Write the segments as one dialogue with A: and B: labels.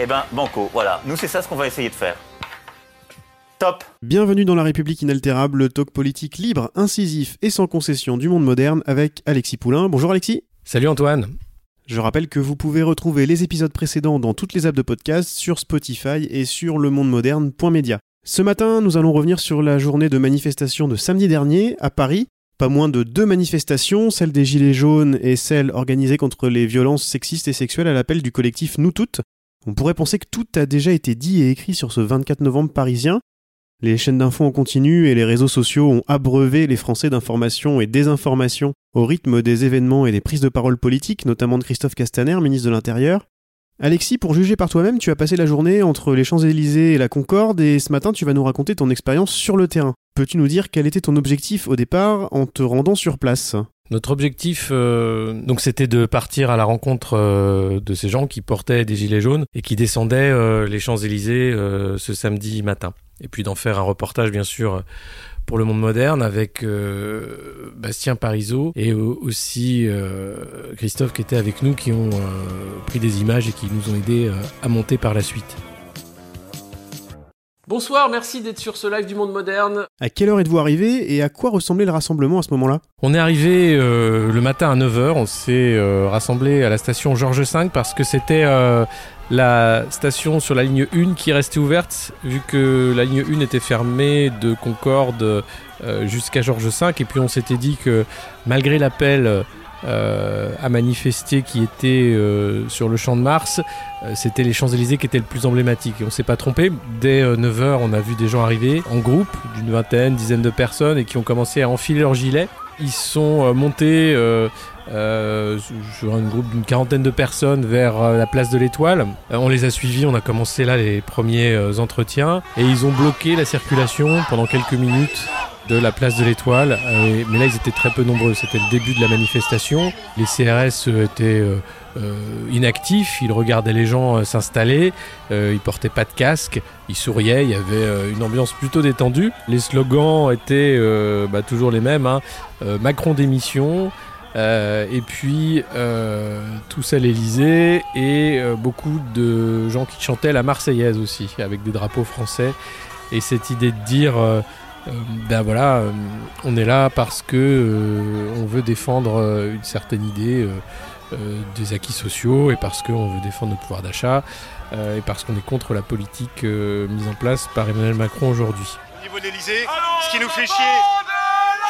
A: Eh ben, banco, voilà. Nous, c'est ça ce qu'on va essayer de faire. Top
B: Bienvenue dans La République inaltérable, le talk politique libre, incisif et sans concession du monde moderne avec Alexis Poulain. Bonjour Alexis.
C: Salut Antoine.
B: Je rappelle que vous pouvez retrouver les épisodes précédents dans toutes les apps de podcast, sur Spotify et sur lemondemoderne.media. Ce matin, nous allons revenir sur la journée de manifestation de samedi dernier à Paris. Pas moins de deux manifestations, celle des Gilets jaunes et celle organisée contre les violences sexistes et sexuelles à l'appel du collectif Nous Toutes. On pourrait penser que tout a déjà été dit et écrit sur ce 24 novembre parisien. Les chaînes d'infos en continu et les réseaux sociaux ont abreuvé les Français d'informations et désinformations au rythme des événements et des prises de parole politiques, notamment de Christophe Castaner, ministre de l'Intérieur. Alexis, pour juger par toi-même, tu as passé la journée entre les Champs-Élysées et la Concorde et ce matin tu vas nous raconter ton expérience sur le terrain. Peux-tu nous dire quel était ton objectif au départ en te rendant sur place?
C: Notre objectif, euh, donc, c'était de partir à la rencontre euh, de ces gens qui portaient des gilets jaunes et qui descendaient euh, les Champs-Élysées ce samedi matin. Et puis d'en faire un reportage, bien sûr, pour le monde moderne avec Bastien Parisot et aussi Christophe qui était avec nous, qui ont pris des images et qui nous ont aidés à monter par la suite.
D: Bonsoir, merci d'être sur ce live du monde moderne.
B: À quelle heure êtes-vous arrivé et à quoi ressemblait le rassemblement à ce moment-là?
C: On est arrivé euh, le matin à 9h, on s'est euh, rassemblé à la station Georges V parce que c'était euh, la station sur la ligne 1 qui restait ouverte, vu que la ligne 1 était fermée de Concorde euh, jusqu'à Georges V. Et puis on s'était dit que malgré l'appel euh, à manifester qui était euh, sur le champ de Mars, euh, c'était les Champs-Élysées qui étaient le plus emblématique. Et on s'est pas trompé. Dès 9h, on a vu des gens arriver en groupe d'une vingtaine, dizaine de personnes et qui ont commencé à enfiler leurs gilets. Ils sont euh, montés euh, euh, sur un groupe d'une quarantaine de personnes vers euh, la place de l'Étoile. Euh, on les a suivis, on a commencé là les premiers euh, entretiens et ils ont bloqué la circulation pendant quelques minutes de la place de l'Étoile. Euh, mais là, ils étaient très peu nombreux. C'était le début de la manifestation. Les CRS euh, étaient euh, inactifs. Ils regardaient les gens s'installer. Ils portaient pas de casque. Ils souriaient. Il y avait une ambiance plutôt détendue. Les slogans étaient bah, toujours les mêmes. hein. Macron démission. Et puis euh, tous à l'Elysée et euh, beaucoup de gens qui chantaient la Marseillaise aussi avec des drapeaux français et cette idée de dire ben voilà euh, on est là parce que euh, on veut défendre euh, une certaine idée euh, euh, des acquis sociaux et parce qu'on veut défendre notre pouvoir d'achat euh, et parce qu'on est contre la politique euh, mise en place par Emmanuel Macron aujourd'hui.
E: Au niveau de l'Elysée, ce qui nous fait chier,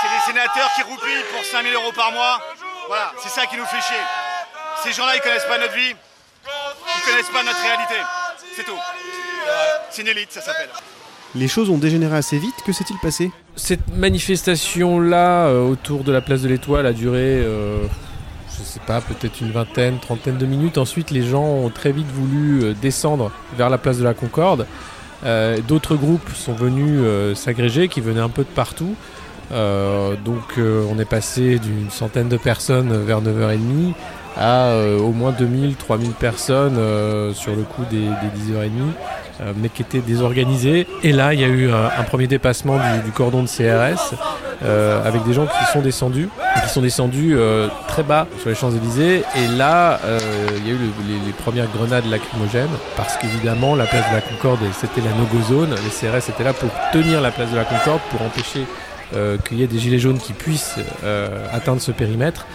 E: c'est les sénateurs qui roupillent pour 5000 euros par mois. Voilà, c'est ça qui nous fait chier. Ces gens-là, ils connaissent pas notre vie, ils connaissent pas notre réalité. C'est tout. C'est une élite, ça s'appelle.
B: Les choses ont dégénéré assez vite, que s'est-il passé?
C: Cette manifestation-là, euh, autour de la place de l'Étoile, a duré, euh, je sais pas, peut-être une vingtaine, trentaine de minutes. Ensuite, les gens ont très vite voulu euh, descendre vers la place de la Concorde. D'autres groupes sont venus s'agréger, qui venaient un peu de partout. Donc, on est passé d'une centaine de personnes vers 9h30 à euh, au moins 2000, 3000 personnes euh, sur le coup des, des 10h30 euh, mais qui étaient désorganisés. Et là, il y a eu un, un premier dépassement du, du cordon de CRS euh, avec des gens qui sont descendus, qui sont descendus euh, très bas sur les Champs-Élysées. Et là, euh, il y a eu le- les, les premières grenades lacrymogènes parce qu'évidemment, la place de la Concorde, c'était la no-go zone. Les CRS étaient là pour tenir la place de la Concorde, pour empêcher euh, qu'il y ait des gilets jaunes qui puissent euh, atteindre ce périmètre.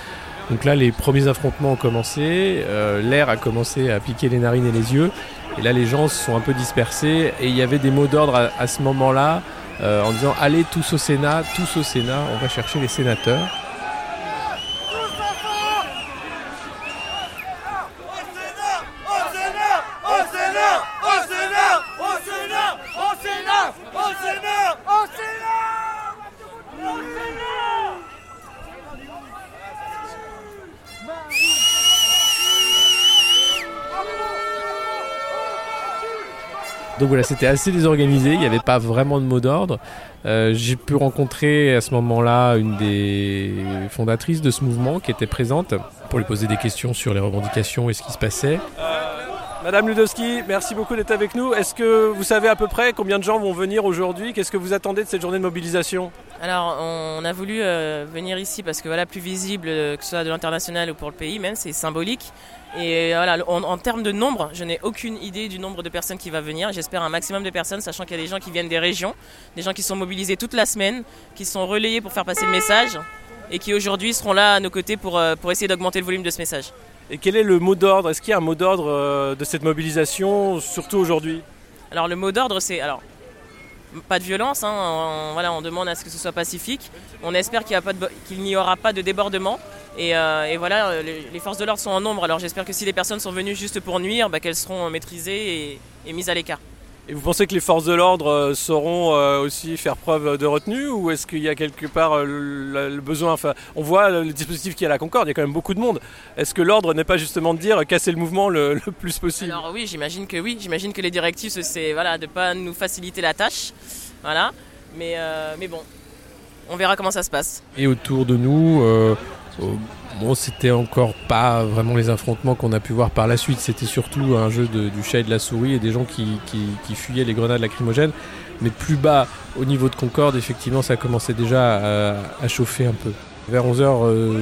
C: Donc là, les premiers affrontements ont commencé, euh, l'air a commencé à piquer les narines et les yeux, et là, les gens se sont un peu dispersés, et il y avait des mots d'ordre à, ce moment-là, euh, en disant allez tous au Sénat, tous au Sénat, on va chercher les sénateurs. Donc voilà, c'était assez désorganisé, il n'y avait pas vraiment de mot d'ordre. Euh, j'ai pu rencontrer à ce moment-là une des fondatrices de ce mouvement qui était présente pour lui poser des questions sur les revendications et ce qui se passait.
D: Madame Ludowski, merci beaucoup d'être avec nous. Est-ce que vous savez à peu près combien de gens vont venir aujourd'hui? Qu'est-ce que vous attendez de cette journée de mobilisation?
F: Alors, on a voulu euh, venir ici parce que voilà, plus visible, euh, que ce soit de l'international ou pour le pays même, c'est symbolique. Et voilà, en, en, termes de nombre, je n'ai aucune idée du nombre de personnes qui va venir. J'espère un maximum de personnes, sachant qu'il y a des gens qui viennent des régions, des gens qui sont mobilisés toute la semaine, qui sont relayés pour faire passer le message et qui aujourd'hui seront là à nos côtés pour, euh, pour essayer d'augmenter le volume de ce message.
D: Et quel est le mot d'ordre? Est-ce qu'il y a un mot d'ordre euh, de cette mobilisation, surtout aujourd'hui?
F: Alors le mot d'ordre, c'est alors pas de violence. Hein, on, demande à ce que ce soit pacifique. On espère qu'il n'y aura pas de débordement. Et, euh, voilà, les, forces de l'ordre sont en nombre. Alors j'espère que si les personnes sont venues juste pour nuire, bah, qu'elles seront maîtrisées et mises à l'écart.
D: Et vous pensez que les forces de l'ordre euh, sauront euh, aussi faire preuve de retenue ou est-ce qu'il y a quelque part euh, le, le, besoin enfin, On voit le dispositif qui est à la Concorde, il y a quand même beaucoup de monde. Est-ce que l'ordre n'est pas justement de dire casser le mouvement le, le plus possible?
F: Alors oui, j'imagine que oui. J'imagine que les directives, c'est voilà, de ne pas nous faciliter la tâche. Voilà. Mais, euh, mais bon, on verra comment ça se passe.
C: Et autour de nous, euh, bon, c'était encore pas vraiment les affrontements qu'on a pu voir par la suite. C'était surtout un jeu du chat et de la souris et des gens qui, fuyaient les grenades lacrymogènes. Mais plus bas, au niveau de Concorde, effectivement, ça commençait déjà à, chauffer un peu. Vers 11h, euh,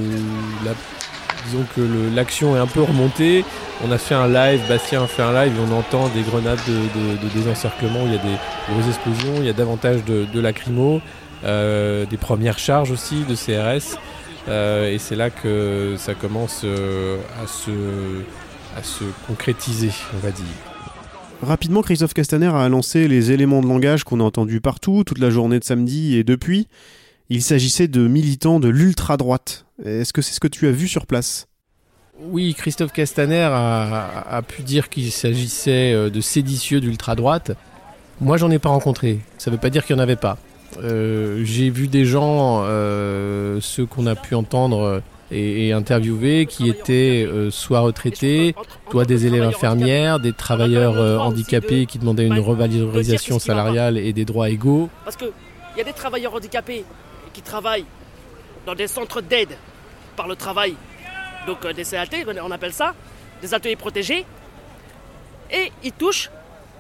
C: disons que l'action est un peu remontée. On a fait un live, Bastien a fait un live et on entend des grenades de, désencerclement il y a des grosses explosions, il y a davantage de, de lacrymo, euh, des premières charges aussi de CRS. Euh, et c'est là que ça commence euh, à, se, à se concrétiser, on va dire.
B: Rapidement, Christophe Castaner a lancé les éléments de langage qu'on a entendus partout, toute la journée de samedi et depuis. Il s'agissait de militants de l'ultra-droite. Est-ce que c'est ce que tu as vu sur place?
C: Oui, Christophe Castaner a, a pu dire qu'il s'agissait euh, de séditieux d'ultra-droite. Moi, j'en ai pas rencontré. Ça veut pas dire qu'il n'y en avait pas. Euh, j'ai vu des gens, euh, ceux qu'on a pu entendre et, interviewer, qui étaient euh, soit retraités, soit des élèves infirmières, des travailleurs handicapés qui demandaient une revalorisation salariale et des droits égaux.
G: Parce qu'il y a des travailleurs handicapés qui travaillent dans des centres d'aide par le travail, donc des CAT, on appelle ça, des ateliers protégés, et ils touchent,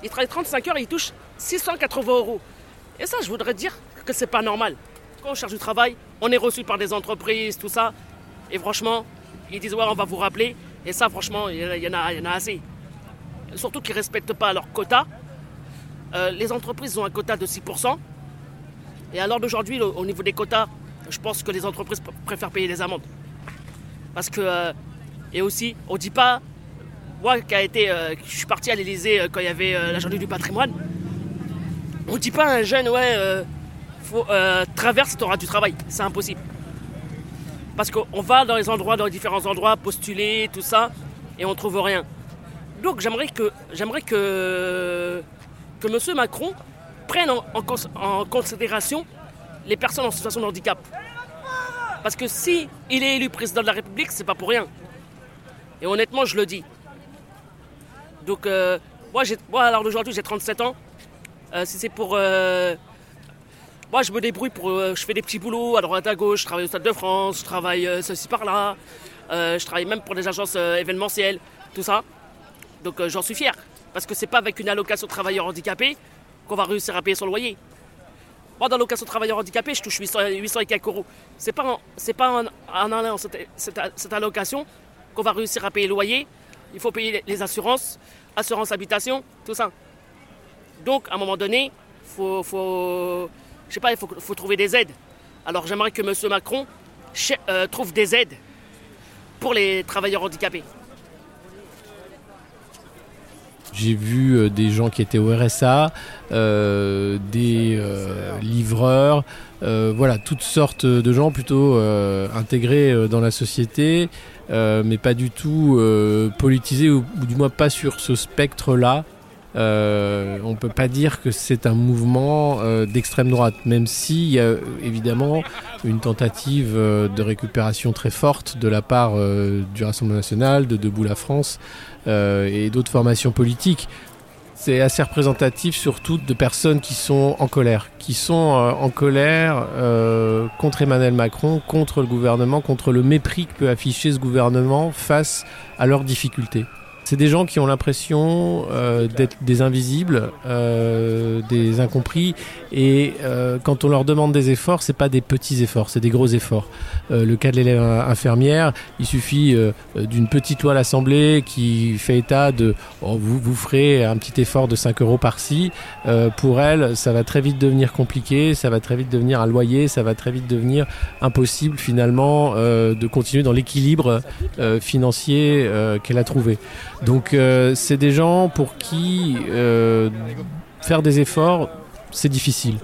G: ils travaillent 35 heures et ils touchent 680 euros. Et ça, je voudrais dire que c'est pas normal. Quand on cherche du travail, on est reçu par des entreprises, tout ça. Et franchement, ils disent ouais, on va vous rappeler. Et ça, franchement, il y, y, en a, assez. Surtout qu'ils ne respectent pas leur quota. Euh, les entreprises ont un quota de 6%. Et alors d'aujourd'hui, au niveau des quotas, je pense que les entreprises préfèrent payer les amendes. Parce que, euh, et aussi, on ne dit pas, moi qui a été, euh, je suis parti à l'Elysée quand il y avait la journée du patrimoine, on dit pas un jeune, ouais, faut, traverse, tu auras du travail. C'est impossible. Parce qu'on va dans les endroits, dans les différents endroits, postuler, tout ça, et on trouve rien. Donc j'aimerais que, j'aimerais que, que M. Macron prenne en, en, en, considération les personnes en situation de handicap. Parce que si il est élu président de la République, c'est pas pour rien. Et honnêtement, je le dis. Donc euh, moi, moi, alors d'aujourd'hui, j'ai 37 ans. Euh, si c'est pour euh, moi, je me débrouille pour. Euh, je fais des petits boulots à droite à gauche. Je travaille au Stade de France, je travaille ceci par-là. Euh, je travaille même pour des agences événementielles, tout ça. Donc j'en suis fier. Parce que c'est pas avec une allocation travailleur handicapé qu'on va réussir à payer son loyer. Moi, dans l'allocation travailleur handicapé, je touche 800, 800 et quelques euros. C'est pas c'est pas en, en cette, cette, cette allocation qu'on va réussir à payer le loyer. Il faut payer les assurances, assurance habitation, tout ça. Donc, à un moment donné, faut, faut, je sais pas, il faut, trouver des aides. Alors j'aimerais que M. Macron euh, trouve des aides pour les travailleurs handicapés.
C: J'ai vu euh, des gens qui étaient au RSA, euh, des livreurs, voilà, toutes sortes de gens plutôt intégrés dans la société, mais pas du tout politisés, ou, du moins pas sur ce spectre-là. Euh, on ne peut pas dire que c'est un mouvement euh, d'extrême droite, même s'il y a évidemment une tentative euh, de récupération très forte de la part du Rassemblement national, de Debout la France et d'autres formations politiques. c'est assez représentatif surtout de personnes qui sont en colère, qui sont en colère contre Emmanuel Macron, contre le gouvernement, contre le mépris que peut afficher ce gouvernement face à leurs difficultés. C'est des gens qui ont l'impression euh, d'être des invisibles, euh, des incompris, et euh, quand on leur demande des efforts, c'est pas des petits efforts, c'est des gros efforts. Euh, le cas de l'élève infirmière, il suffit euh, d'une petite loi à l'Assemblée qui fait état de oh, vous, vous ferez un petit effort de 5 euros par-ci. Euh, pour elle, ça va très vite devenir compliqué, ça va très vite devenir un loyer, ça va très vite devenir impossible finalement euh, de continuer dans l'équilibre euh, financier euh, qu'elle a trouvé. Donc euh, c'est des gens pour qui euh, faire des efforts, c'est difficile.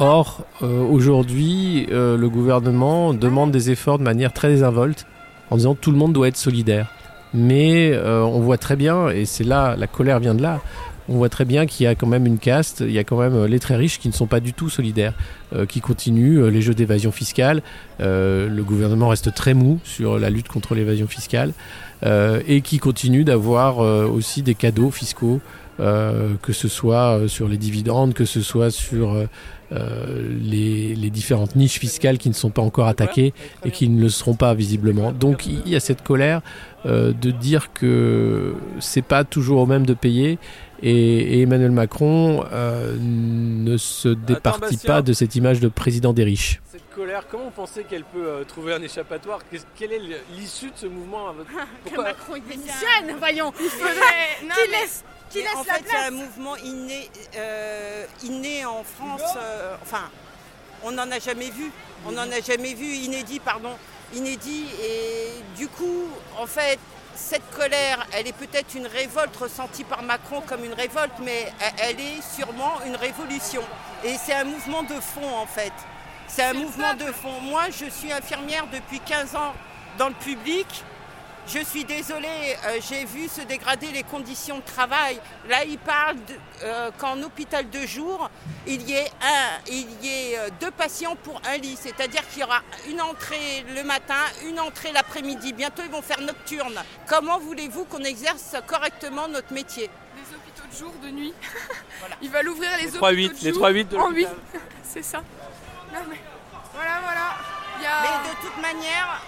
C: Or, euh, aujourd'hui, le gouvernement demande des efforts de manière très désinvolte, en disant tout le monde doit être solidaire. Mais on voit très bien, et c'est là, la colère vient de là, on voit très bien qu'il y a quand même une caste, il y a quand même euh, les très riches qui ne sont pas du tout solidaires, euh, qui continuent euh, les jeux d'évasion fiscale. Le gouvernement reste très mou sur la lutte contre l'évasion fiscale et qui continue d'avoir aussi des cadeaux fiscaux, que ce soit sur les dividendes, que ce soit sur les, les différentes niches fiscales qui ne sont pas encore attaquées et qui ne le seront pas visiblement. Donc il y a cette colère de dire que c'est pas toujours au même de payer et, et Emmanuel Macron euh, ne se départit pas de cette image de président des riches.
D: Cette colère, comment vous pensez qu'elle peut euh, trouver un échappatoire? Quelle est l'issue de ce mouvement votre... Pourquoi
H: Macron il démissionne, voyons.
I: Il faudrait.
H: Qui laisse, qui laisse
I: en
H: la
I: fait, c'est
H: place?
I: un mouvement inné, euh, inné en France. euh, enfin, on n'en a jamais vu. On n'en a jamais vu, inédit, pardon. Inédit. Et du coup, en fait, cette colère, elle est peut-être une révolte ressentie par Macron comme une révolte, mais elle- est sûrement une révolution. Et c'est un mouvement de fond, en fait. C'est un mouvement de fond. Moi, je suis infirmière depuis 15 ans dans le public. Je suis désolée, euh, j'ai vu se dégrader les conditions de travail. Là, il parle euh, qu'en hôpital de jour, il y ait, un, il y ait euh, deux patients pour un lit. C'est-à-dire qu'il y aura une entrée le matin, une entrée l'après-midi. Bientôt, ils vont faire nocturne. Comment voulez-vous qu'on exerce correctement notre métier?
J: Les hôpitaux de jour, de nuit. Ils veulent ouvrir les,
D: Les
J: hôpitaux
D: 3-8,
J: de
D: les
J: jour
D: 3-8 de
J: en 8.
D: l'hôpital.
J: C'est ça. Non mais voilà, voilà. Il y a...
I: Mais de toute manière,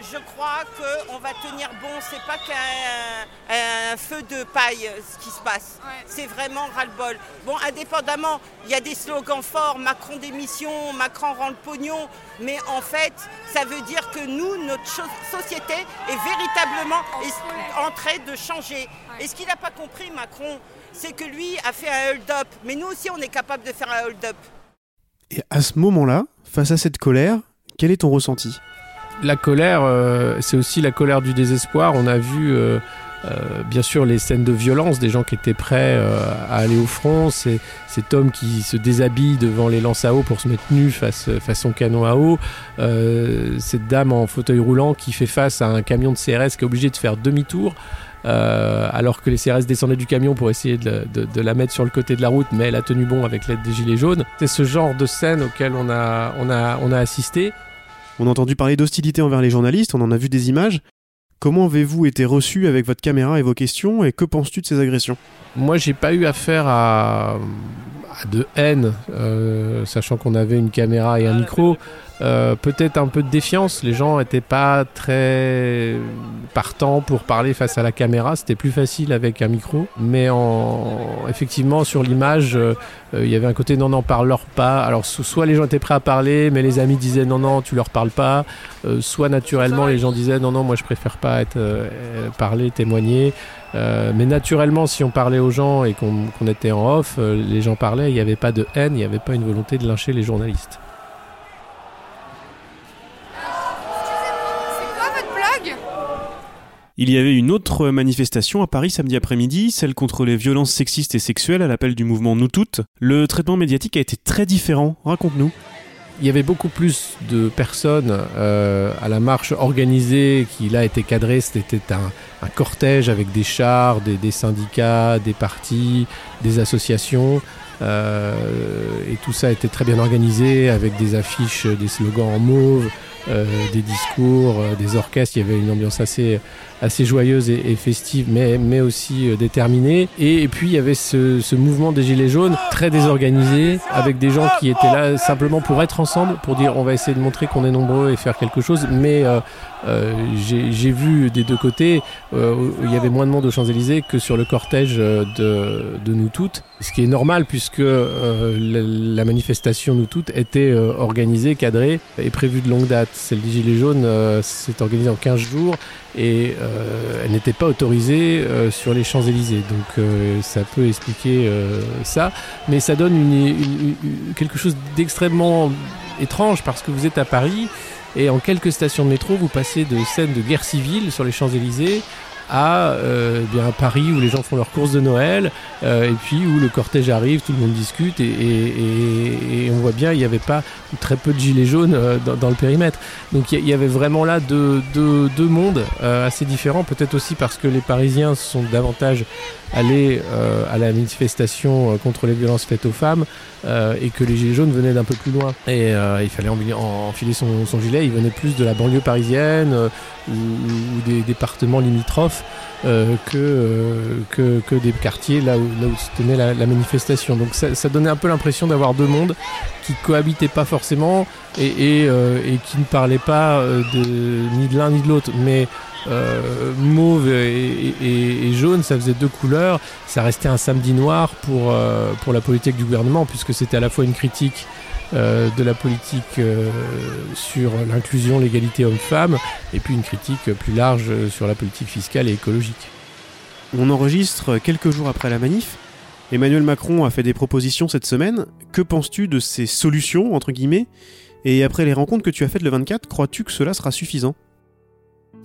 I: je crois qu'on va tenir bon. C'est pas qu'un un feu de paille euh, ce qui se passe. C'est vraiment ras-le-bol. Bon, indépendamment, il y a des slogans forts Macron démission, Macron rend le pognon. Mais en fait, ça veut dire que nous, notre société est véritablement est en train de changer. Et ce qu'il n'a pas compris, Macron, c'est que lui a fait un hold-up. Mais nous aussi, on est capable de faire un hold-up.
B: Et à ce moment-là, face à cette colère, quel est ton ressenti?
C: La colère, euh, c'est aussi la colère du désespoir. On a vu euh, euh, bien sûr les scènes de violence des gens qui étaient prêts à aller au front. C'est cet homme qui se déshabille devant les lances à eau pour se mettre nu face, face son canon à eau. Cette dame en fauteuil roulant qui fait face à un camion de CRS qui est obligé de faire demi-tour. alors que les CRS descendaient du camion pour essayer de- de la mettre sur le côté de la route, mais elle a tenu bon avec l'aide des gilets jaunes. C'est ce genre de scène auquel on a, on a, on a assisté.
B: On a entendu parler d'hostilité envers les journalistes, on en a vu des images. Comment avez-vous été reçu avec votre caméra et vos questions et que penses-tu de ces agressions?
C: Moi, j'ai pas eu affaire à, à de haine, euh, sachant qu'on avait une caméra et un micro. Euh, Peut-être un peu de défiance. Les gens étaient pas très partants pour parler face à la caméra. C'était plus facile avec un micro. Mais en, effectivement, sur l'image, euh, euh, il y avait un côté non, non, parle-leur pas. Alors, so- soit les gens étaient prêts à parler, mais les amis disaient non, non, tu leur parles pas. Euh, soit naturellement, les gens disaient non, non, moi je préfère pas être parler, témoigner. Euh, mais naturellement, si on parlait aux gens et qu'on était en off, euh, les gens parlaient, il n'y avait pas de haine, il n'y avait pas une volonté de lyncher les journalistes.
J: C'est quoi votre blague
B: Il y avait une autre manifestation à Paris samedi après-midi, celle contre les violences sexistes et sexuelles à l'appel du mouvement Nous Toutes. Le traitement médiatique a été très différent, raconte-nous.
C: Il y avait beaucoup plus de personnes euh, à la marche organisée qui là était cadrée. C'était un, un cortège avec des chars, des, des syndicats, des partis, des associations. Euh, et tout ça était très bien organisé avec des affiches, des slogans en mauve, euh, des discours, euh, des orchestres. Il y avait une ambiance assez, assez joyeuse et, et festive, mais, mais aussi euh, déterminée. Et, et, puis il y avait ce, ce, mouvement des Gilets jaunes très désorganisé, avec des gens qui étaient là simplement pour être ensemble, pour dire on va essayer de montrer qu'on est nombreux et faire quelque chose. Mais euh, euh, j'ai vu des deux côtés, euh, il y avait moins de monde aux Champs-Élysées que sur le cortège de, de nous toutes. Ce qui est normal puisque euh, la, la, manifestation nous toutes était euh, organisée, cadrée et prévue de longue date. Celle des Gilets jaunes s'est organisée en 15 jours et euh, elle n'était pas autorisée euh, sur les Champs-Élysées. Donc euh, ça peut expliquer ça, mais ça donne une, quelque chose d'extrêmement étrange parce que vous êtes à Paris et en quelques stations de métro, vous passez de scènes de guerre civile sur les Champs-Élysées à euh, bien Paris où les gens font leurs courses de Noël euh, et puis où le cortège arrive, tout le monde discute et, on voit bien il n'y avait pas très peu de gilets jaunes euh, dans, le périmètre. Donc il y, avait vraiment là deux, deux, deux mondes assez différents, peut-être aussi parce que les Parisiens sont davantage allés à la manifestation contre les violences faites aux femmes et que les gilets jaunes venaient d'un peu plus loin. Et il fallait enfiler son, gilet, il venait plus de la banlieue parisienne ou des départements limitrophes euh, que, euh, que, des quartiers là où, se tenait la, manifestation. Donc ça, donnait un peu l'impression d'avoir deux mondes qui cohabitaient pas forcément et, euh, qui ne parlaient pas de, ni de l'un ni de l'autre. Mais mauve et, et, jaune, ça faisait deux couleurs. Ça restait un samedi noir pour, pour la politique du gouvernement, puisque c'était à la fois une critique euh, de la politique euh, sur l'inclusion, l'égalité homme-femme, et puis une critique plus large sur la politique fiscale et écologique.
B: On enregistre quelques jours après la manif. Emmanuel Macron a fait des propositions cette semaine. Que penses-tu de ces solutions, entre guillemets? Et après les rencontres que tu as faites le 24, crois-tu que cela sera suffisant?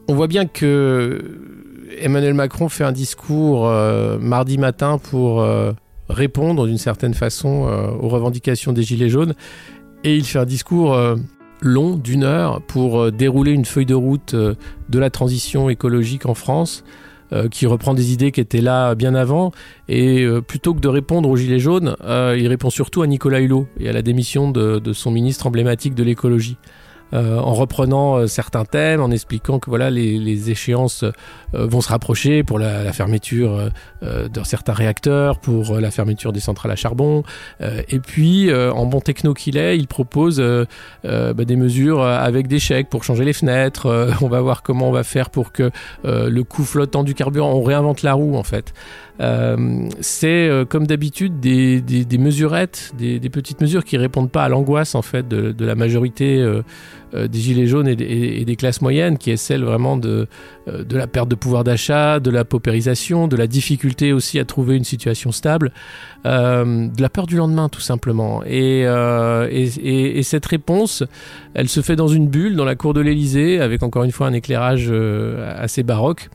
C: On voit bien que Emmanuel Macron fait un discours euh, mardi matin pour euh, répondre d'une certaine façon euh, aux revendications des Gilets jaunes. Et il fait un discours euh, long d'une heure pour euh, dérouler une feuille de route de la transition écologique en France qui reprend des idées qui étaient là bien avant. Et plutôt que de répondre aux Gilets jaunes, il répond surtout à Nicolas Hulot et à la démission de, de son ministre emblématique de l'écologie. Euh, en reprenant euh, certains thèmes, en expliquant que voilà les, les échéances euh, vont se rapprocher pour la, la fermeture euh, de certains réacteurs, pour la fermeture des centrales à charbon. Euh, et puis, euh, en bon techno qu'il est, il propose bah, des mesures avec des chèques pour changer les fenêtres. on va voir comment on va faire pour que le coût flottant du carburant, on réinvente la roue en fait. Euh, c'est euh, comme d'habitude des, des, des, mesurettes, des, des, petites mesures qui répondent pas à l'angoisse en fait de, de la majorité euh, euh des gilets jaunes et, des classes moyennes, qui est celle vraiment de, euh, de la perte de pouvoir d'achat, de la paupérisation, de la difficulté aussi à trouver une situation stable, euh, de la peur du lendemain tout simplement. Et, et, et, cette réponse, elle se fait dans une bulle dans la cour de l'Élysée, avec encore une fois un éclairage assez baroque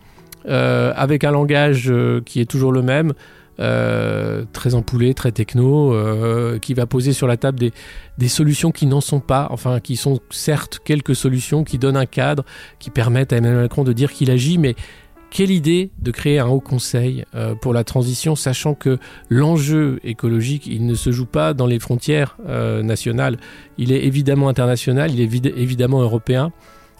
C: euh, avec un langage euh, qui est toujours le même, euh, très empoulé, très techno, euh, qui va poser sur la table des, solutions qui n'en sont pas, enfin qui sont certes quelques solutions qui donnent un cadre, qui permettent à Emmanuel Macron de dire qu'il agit, mais quelle idée de créer un haut conseil euh, pour la transition, sachant que l'enjeu écologique, il ne se joue pas dans les frontières nationales, il est évidemment international, il est évidemment européen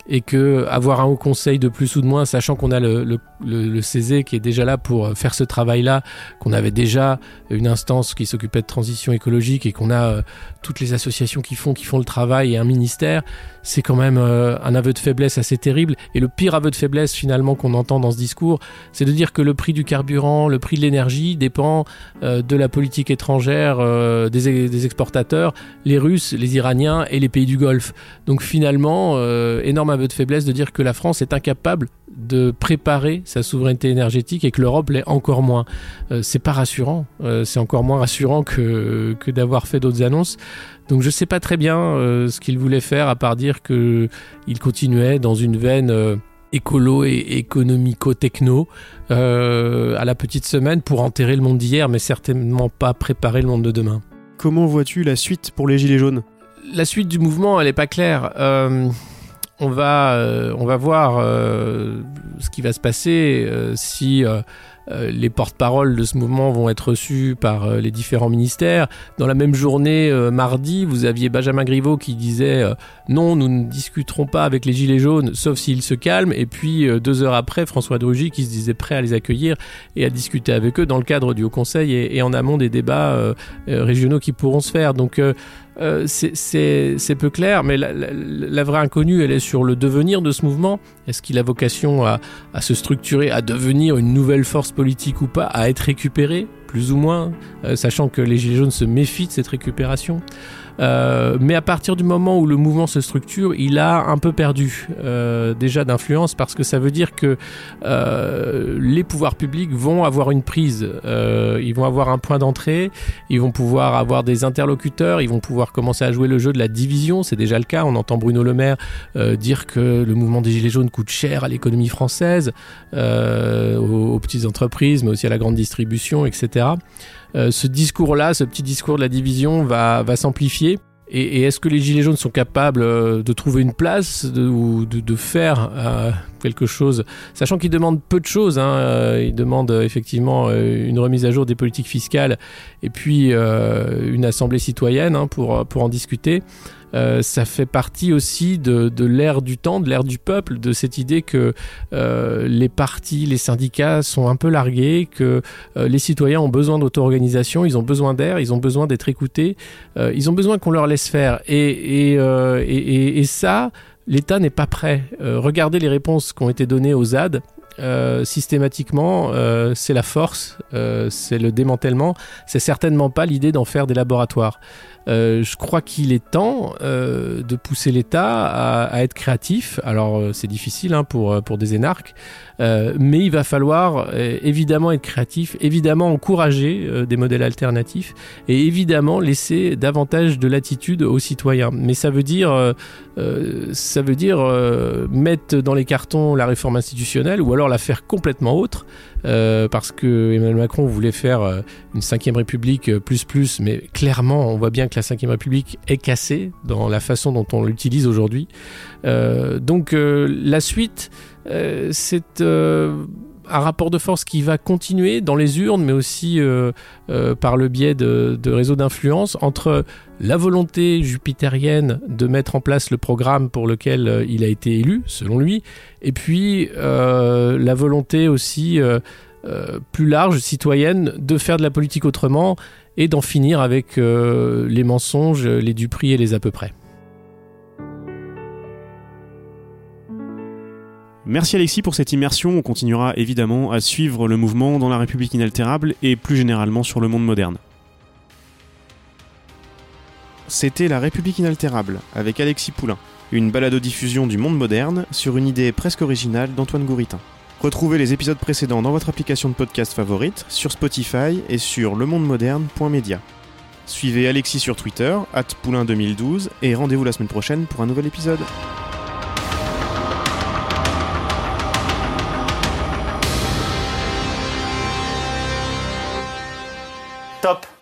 C: et que avoir un haut conseil de plus ou de moins, sachant qu'on a le, le, le CESE qui est déjà là pour faire ce travail-là, qu'on avait déjà une instance qui s'occupait de transition écologique et qu'on a euh, toutes les associations qui font qui font le travail et un ministère, c'est quand même euh, un aveu de faiblesse assez terrible. Et le pire aveu de faiblesse finalement qu'on entend dans ce discours, c'est de dire que le prix du carburant, le prix de l'énergie dépend euh, de la politique étrangère des, des, exportateurs, les Russes, les Iraniens et les pays du Golfe. Donc finalement, énorme aveu de faiblesse de dire que la France est incapable de préparer sa souveraineté énergétique et que l'Europe l'est encore moins. Euh, c'est pas rassurant. Euh, c'est encore moins rassurant que, que d'avoir fait d'autres annonces. Donc je sais pas très bien euh, ce qu'il voulait faire à part dire que il continuait dans une veine écolo et économico-techno euh, à la petite semaine pour enterrer le monde d'hier, mais certainement pas préparer le monde de demain.
B: Comment vois-tu la suite pour les Gilets jaunes?
C: La suite du mouvement, elle est pas claire. Euh, on va, euh, on va voir euh, ce qui va se passer euh, si les porte-paroles de ce mouvement vont être reçus par les différents ministères. Dans la même journée, mardi, vous aviez Benjamin Griveaux qui disait non, nous ne discuterons pas avec les Gilets jaunes, sauf s'ils se calment. Et puis deux heures après, François de Rugy qui se disait prêt à les accueillir et à discuter avec eux dans le cadre du Haut Conseil et, en amont des débats régionaux qui pourront se faire. Donc euh, c'est- peu clair, mais la, vraie inconnue, elle est sur le devenir de ce mouvement. Est-ce qu'il a vocation à, à se structurer, à devenir une nouvelle force politique ou pas, à être récupéré, plus ou moins, euh, sachant que les Gilets jaunes se méfient de cette récupération? Euh, mais à partir du moment où le mouvement se structure, il a un peu perdu euh, déjà d'influence parce que ça veut dire que euh, les pouvoirs publics vont avoir une prise, euh, ils vont avoir un point d'entrée, ils vont pouvoir avoir des interlocuteurs, ils vont pouvoir commencer à jouer le jeu de la division, c'est déjà le cas, on entend Bruno Le Maire euh, dire que le mouvement des Gilets jaunes coûte cher à l'économie française, aux, aux petites entreprises, mais aussi à la grande distribution, etc. Euh, ce discours-là, ce petit discours de la division va, va s'amplifier. Et, et est-ce que les Gilets jaunes sont capables euh, de trouver une place de, ou de, de faire euh, quelque chose, sachant qu'ils demandent peu de choses. Hein, euh, ils demandent effectivement une remise à jour des politiques fiscales et puis euh, une assemblée citoyenne hein, pour, pour en discuter. Euh, ça fait partie aussi de, l'ère du temps, de l'ère du peuple, de cette idée que euh, les partis, les syndicats sont un peu largués, que euh, les citoyens ont besoin d'auto-organisation, ils ont besoin d'air, ils ont besoin d'être écoutés, ils ont besoin qu'on leur laisse faire. Et, ça, l'État n'est pas prêt. Regardez les réponses qui ont été données aux ZAD. Systématiquement, c'est la force, c'est le démantèlement. C'est certainement pas l'idée d'en faire des laboratoires. Euh, je crois qu'il est temps euh, de pousser l'État à, être créatif. Alors euh, c'est difficile hein, pour, pour des énarques, mais il va falloir évidemment être créatif, évidemment encourager des modèles alternatifs et évidemment laisser davantage de latitude aux citoyens. Mais ça veut dire, ça veut dire mettre dans les cartons la réforme institutionnelle ou alors la faire complètement autre. Euh, parce que Emmanuel Macron voulait faire euh, une cinquième république euh, plus plus, mais clairement on voit bien que la cinquième république est cassée dans la façon dont on l'utilise aujourd'hui. Euh, donc euh, la suite, c'est un rapport de force qui va continuer dans les urnes, mais aussi euh, euh, par le biais de, réseaux d'influence entre la volonté jupitérienne de mettre en place le programme pour lequel euh, il a été élu, selon lui, et puis la volonté aussi plus large, citoyenne, de faire de la politique autrement et d'en finir avec les mensonges, les duperies et les à peu près.
B: Merci Alexis pour cette immersion. On continuera évidemment à suivre le mouvement dans la République inaltérable et plus généralement sur le monde moderne. C'était La République inaltérable avec Alexis Poulain, une balado-diffusion du monde moderne sur une idée presque originale d'Antoine Gouritin. Retrouvez les épisodes précédents dans votre application de podcast favorite, sur Spotify et sur lemondemoderne.media. Suivez Alexis sur Twitter, poulain2012, et rendez-vous la semaine prochaine pour un nouvel épisode.
A: Top